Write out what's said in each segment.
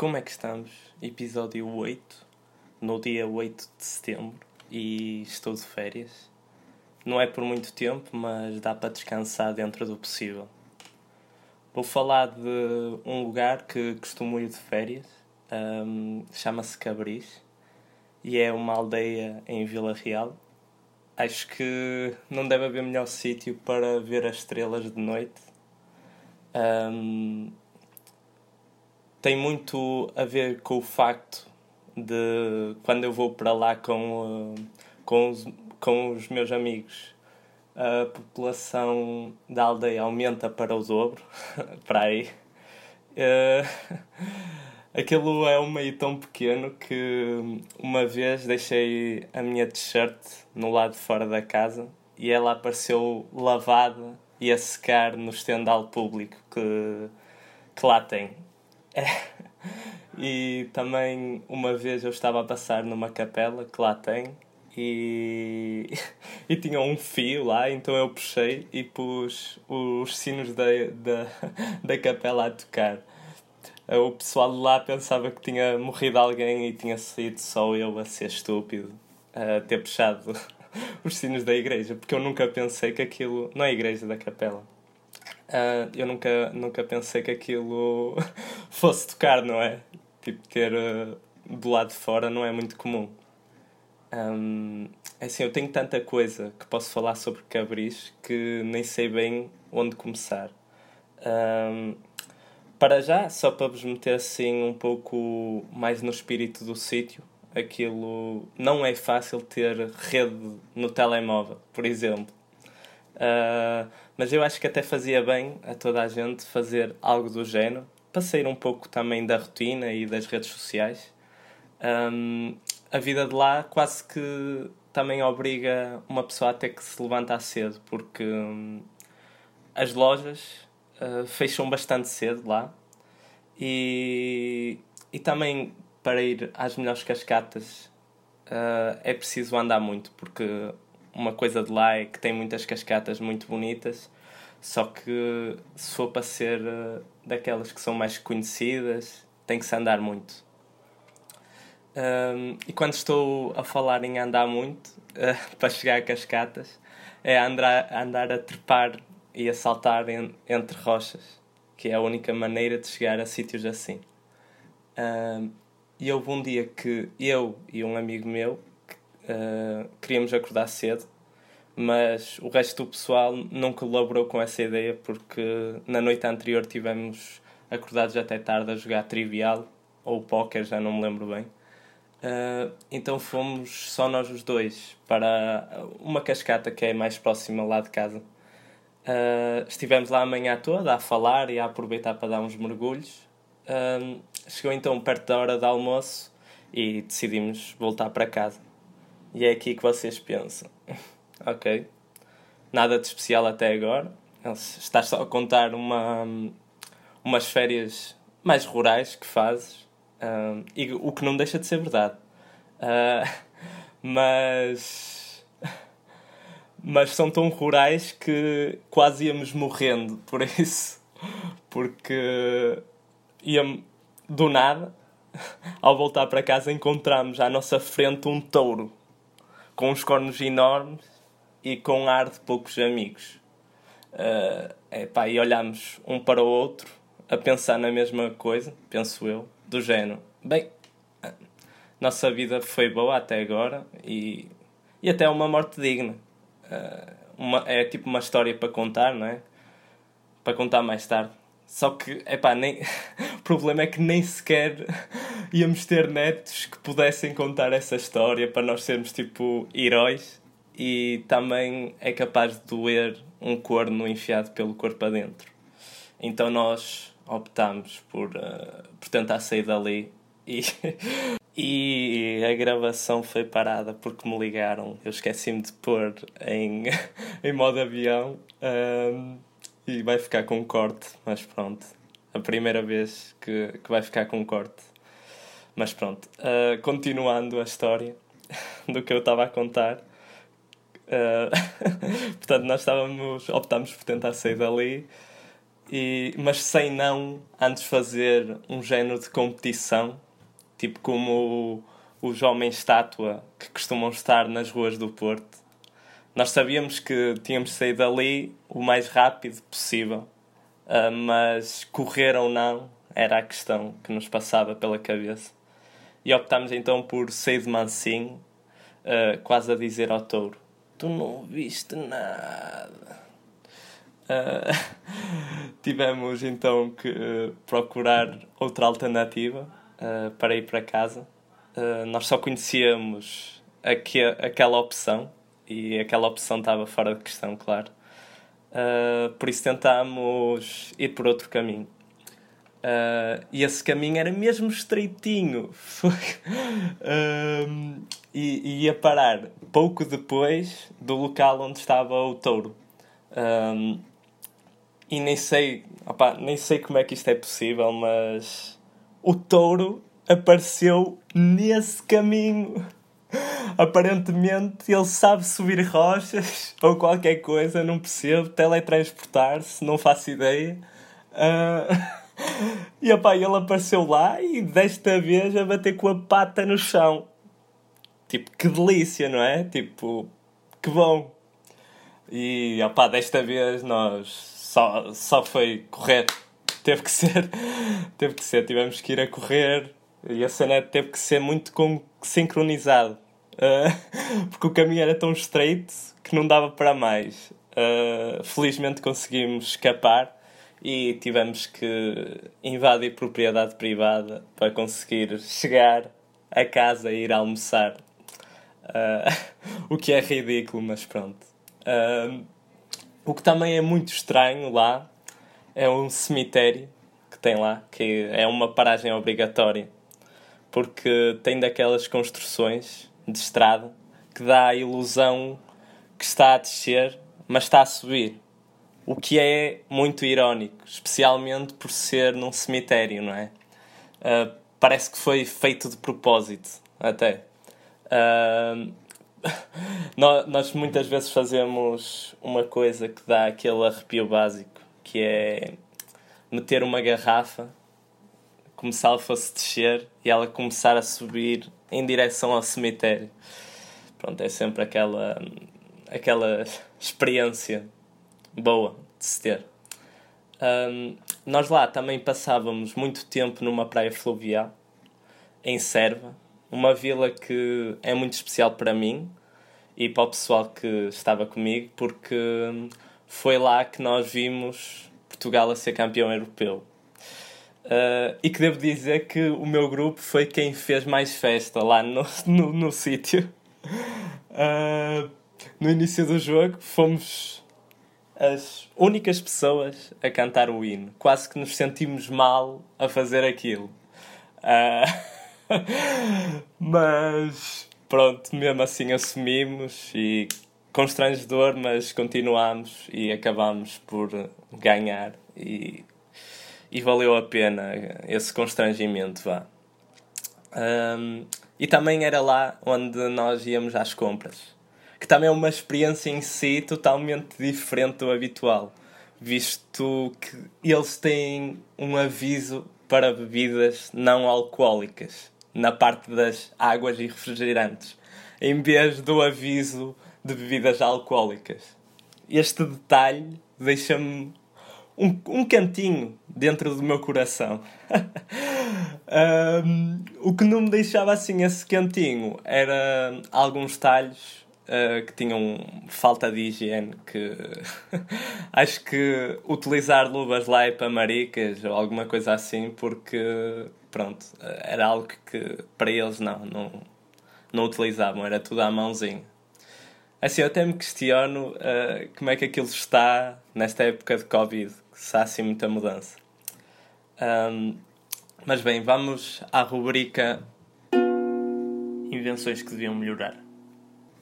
Como é que estamos? Episódio 8, no dia 8 de setembro, e estou de férias. Não é por muito tempo, mas dá para descansar dentro do possível. Vou falar de um lugar que costumo ir de férias, um, chama-se Cabris, e é uma aldeia em Vila Real. Acho que não deve haver melhor sítio para ver as estrelas de noite. Um, tem muito a ver com o facto de quando eu vou para lá com, uh, com, os, com os meus amigos a população da aldeia aumenta para o dobro para aí. Uh, aquilo é um meio tão pequeno que uma vez deixei a minha t-shirt no lado fora da casa e ela apareceu lavada e a secar no estendal público que, que lá tem é. E também uma vez eu estava a passar numa capela que lá tem e, e tinha um fio lá, então eu puxei e pus os sinos da, da, da capela a tocar. O pessoal de lá pensava que tinha morrido alguém e tinha sido só eu a ser estúpido a ter puxado os sinos da igreja, porque eu nunca pensei que aquilo. Não é a igreja da capela Uh, eu nunca, nunca pensei que aquilo fosse tocar, não é? Tipo, ter uh, do lado de fora não é muito comum. Um, é assim, eu tenho tanta coisa que posso falar sobre Cabris que nem sei bem onde começar. Um, para já, só para vos meter assim um pouco mais no espírito do sítio, aquilo não é fácil ter rede no telemóvel, por exemplo. Uh, mas eu acho que até fazia bem a toda a gente fazer algo do género, para sair um pouco também da rotina e das redes sociais. Um, a vida de lá quase que também obriga uma pessoa a ter que se levantar cedo, porque um, as lojas uh, fecham bastante cedo lá e, e também para ir às melhores cascatas uh, é preciso andar muito, porque uma coisa de lá é que tem muitas cascatas muito bonitas, só que se for para ser uh, daquelas que são mais conhecidas, tem que se andar muito. Um, e quando estou a falar em andar muito, uh, para chegar a cascatas, é andar, andar a trepar e a saltar en, entre rochas, que é a única maneira de chegar a sítios assim. Um, e houve um dia que eu e um amigo meu uh, queríamos acordar cedo, mas o resto do pessoal não colaborou com essa ideia porque na noite anterior tivemos acordados até tarde a jogar trivial ou póquer, já não me lembro bem. Uh, então fomos só nós os dois para uma cascata que é mais próxima lá de casa. Uh, estivemos lá a manhã toda a falar e a aproveitar para dar uns mergulhos. Uh, chegou então perto da hora do almoço e decidimos voltar para casa. E é aqui que vocês pensam. ok. Nada de especial até agora. Estás só a contar uma, umas férias mais rurais que fazes. E o que não deixa de ser verdade. Uh, mas. Mas são tão rurais que quase íamos morrendo por isso. Porque íamos do nada, ao voltar para casa, encontramos à nossa frente um touro com uns cornos enormes e com ar de poucos amigos. Uh, epá, e olhamos um para o outro a pensar na mesma coisa, penso eu, do género. Bem, nossa vida foi boa até agora e, e até uma morte digna. Uh, uma, é tipo uma história para contar, não é? Para contar mais tarde. Só que, epá, nem... o problema é que nem sequer íamos ter netos que pudessem contar essa história para nós sermos tipo heróis e também é capaz de doer um corno enfiado pelo corpo adentro. Então nós optámos por, uh, por tentar sair dali e, e a gravação foi parada porque me ligaram. Eu esqueci-me de pôr em, em modo avião. Um, e vai ficar com corte, mas pronto. A primeira vez que, que vai ficar com corte. Mas pronto. Uh, continuando a história do que eu estava a contar. Uh, portanto, nós estávamos, optámos por tentar sair dali e, mas sem não antes fazer um género de competição, tipo como os homens estátua que costumam estar nas ruas do Porto. Nós sabíamos que tínhamos de sair dali o mais rápido possível, uh, mas correr ou não era a questão que nos passava pela cabeça. E optámos então por sair de mansinho, uh, quase a dizer ao touro: Tu não viste nada. Uh, tivemos então que uh, procurar outra alternativa para ir para casa. nós só conhecíamos aqu aquela opção e aquela opção estava fora de questão, claro. por isso tentámos ir por outro caminho. E esse caminho era mesmo estreitinho e, e ia parar pouco depois do local onde estava o touro. E nem sei, opa, nem sei como é que isto é possível, mas o touro apareceu nesse caminho. Aparentemente ele sabe subir rochas ou qualquer coisa, não percebo, teletransportar-se, não faço ideia. Uh... E opa, ele apareceu lá e desta vez a bater com a pata no chão. Tipo, que delícia, não é? Tipo, que bom. E opa, desta vez nós só, só foi correr. Teve que ser. Teve que ser. Tivemos que ir a correr e a cena teve que ser muito com, sincronizado. Uh, porque o caminho era tão estreito que não dava para mais. Uh, felizmente conseguimos escapar e tivemos que invadir propriedade privada para conseguir chegar a casa e ir almoçar. Uh, o que é ridículo, mas pronto. Uh, o que também é muito estranho lá é um cemitério que tem lá, que é uma paragem obrigatória, porque tem daquelas construções de estrada que dá a ilusão que está a descer, mas está a subir. O que é muito irónico, especialmente por ser num cemitério, não é? Uh, parece que foi feito de propósito, até. Uh, nós muitas vezes fazemos uma coisa que dá aquele arrepio básico, que é meter uma garrafa, como se ela fosse descer e ela começar a subir em direção ao cemitério. Pronto, é sempre aquela, aquela experiência boa de se ter. Um, nós lá também passávamos muito tempo numa praia fluvial, em Serva, uma vila que é muito especial para mim e para o pessoal que estava comigo, porque foi lá que nós vimos Portugal a ser campeão europeu. Uh, e que devo dizer que o meu grupo foi quem fez mais festa lá no, no, no sítio. Uh, no início do jogo fomos as únicas pessoas a cantar o hino. Quase que nos sentimos mal a fazer aquilo. Uh, mas pronto, mesmo assim assumimos e constrangedor, mas continuamos e acabamos por ganhar e, e valeu a pena esse constrangimento, vá. Um, e também era lá onde nós íamos às compras, que também é uma experiência em si totalmente diferente do habitual, visto que eles têm um aviso para bebidas não alcoólicas na parte das águas e refrigerantes, em vez do aviso de bebidas alcoólicas. Este detalhe deixa-me um, um cantinho dentro do meu coração. um, o que não me deixava assim esse cantinho era alguns talhos uh, que tinham falta de higiene, que acho que utilizar luvas lá é para maricas ou alguma coisa assim, porque pronto, era algo que para eles não, não, não utilizavam, era tudo à mãozinha. Assim, eu até me questiono uh, como é que aquilo está nesta época de Covid, se há assim muita mudança. Um, mas bem, vamos à rubrica Invenções que deviam melhorar.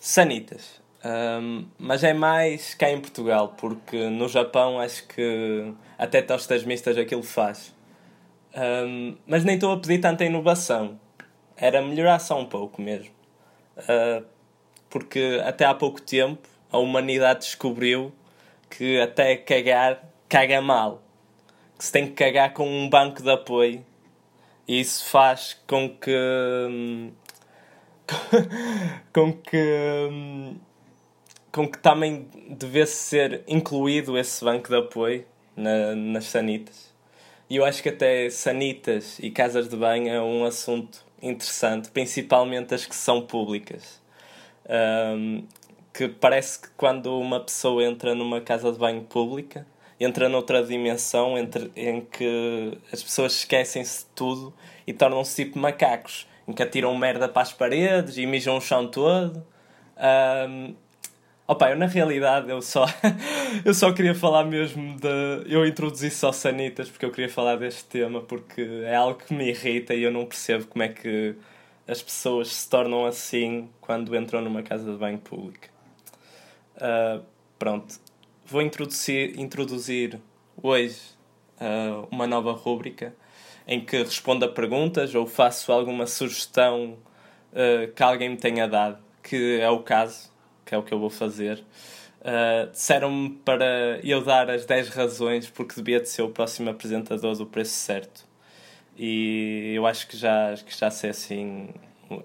Sanitas. Um, mas é mais cá em Portugal, porque no Japão acho que até tostas mistas aquilo faz. Um, mas nem estou a pedir tanta inovação. Era melhorar só um pouco mesmo. Uh, porque até há pouco tempo a humanidade descobriu que até cagar caga mal. que se tem que cagar com um banco de apoio e isso faz com que hum, com que com que também devesse ser incluído esse banco de apoio na, nas sanitas. E eu acho que até sanitas e casas de banho é um assunto interessante, principalmente as que são públicas. Um, que parece que quando uma pessoa entra numa casa de banho pública, entra noutra dimensão entre, em que as pessoas esquecem-se de tudo e tornam-se tipo macacos, em que atiram merda para as paredes e mijam o chão todo. Um, Opa, eu na realidade eu só, eu só queria falar mesmo de. Eu introduzi só sanitas porque eu queria falar deste tema porque é algo que me irrita e eu não percebo como é que as pessoas se tornam assim quando entram numa casa de banho pública. Uh, pronto, vou introduzir, introduzir hoje uh, uma nova rúbrica em que respondo a perguntas ou faço alguma sugestão uh, que alguém me tenha dado, que é o caso que é o que eu vou fazer. Uh, Disseram-me para eu dar as 10 razões porque devia de ser o próximo apresentador do preço certo. E eu acho que já, que já sei assim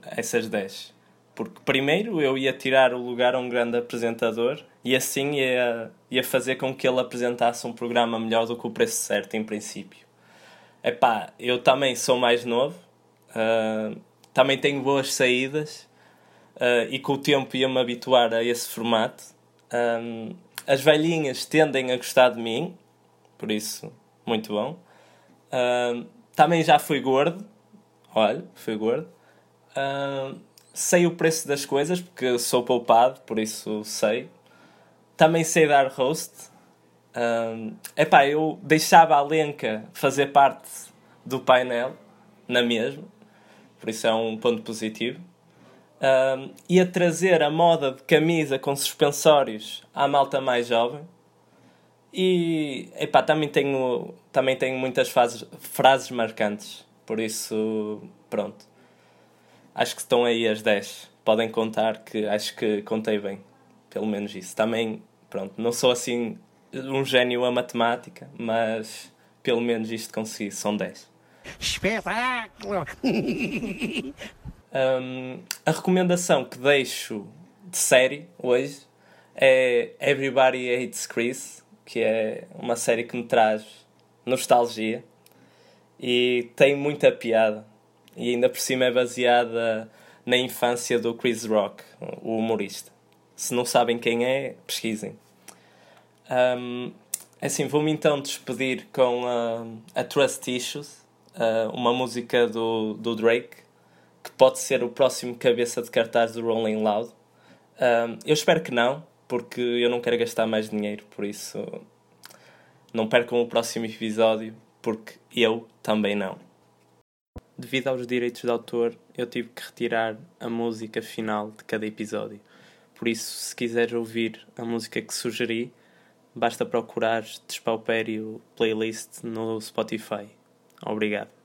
essas 10. Porque primeiro eu ia tirar o lugar a um grande apresentador e assim ia, ia fazer com que ele apresentasse um programa melhor do que o preço certo, em princípio. Epá, eu também sou mais novo, uh, também tenho boas saídas uh, e com o tempo ia-me habituar a esse formato. Um, as velhinhas tendem a gostar de mim, por isso, muito bom. Um, também já fui gordo, olha, fui gordo. Sei o preço das coisas, porque sou poupado, por isso sei. Também sei dar roast. Um, epá, eu deixava a Lenca fazer parte do painel, na mesma, por isso é um ponto positivo ia trazer a moda de camisa com suspensórios à malta mais jovem. E epá, também tenho, também tenho muitas fases, frases marcantes. Por isso, pronto. Acho que estão aí as 10. Podem contar que acho que contei bem. Pelo menos isso. Também, pronto, não sou assim um gênio a matemática, mas pelo menos isto consegui. São 10. Espetáculo! Um, a recomendação que deixo de série hoje é Everybody Hates Chris, que é uma série que me traz nostalgia e tem muita piada. E ainda por cima é baseada na infância do Chris Rock, o humorista. Se não sabem quem é, pesquisem. Um, assim, vou-me então despedir com uh, a Trust Issues, uh, uma música do, do Drake que pode ser o próximo cabeça de cartaz do Rolling Loud. Um, eu espero que não, porque eu não quero gastar mais dinheiro, por isso não percam o próximo episódio, porque eu também não. Devido aos direitos de autor, eu tive que retirar a música final de cada episódio. Por isso, se quiseres ouvir a música que sugeri, basta procurar Despaupério Playlist no Spotify. Obrigado.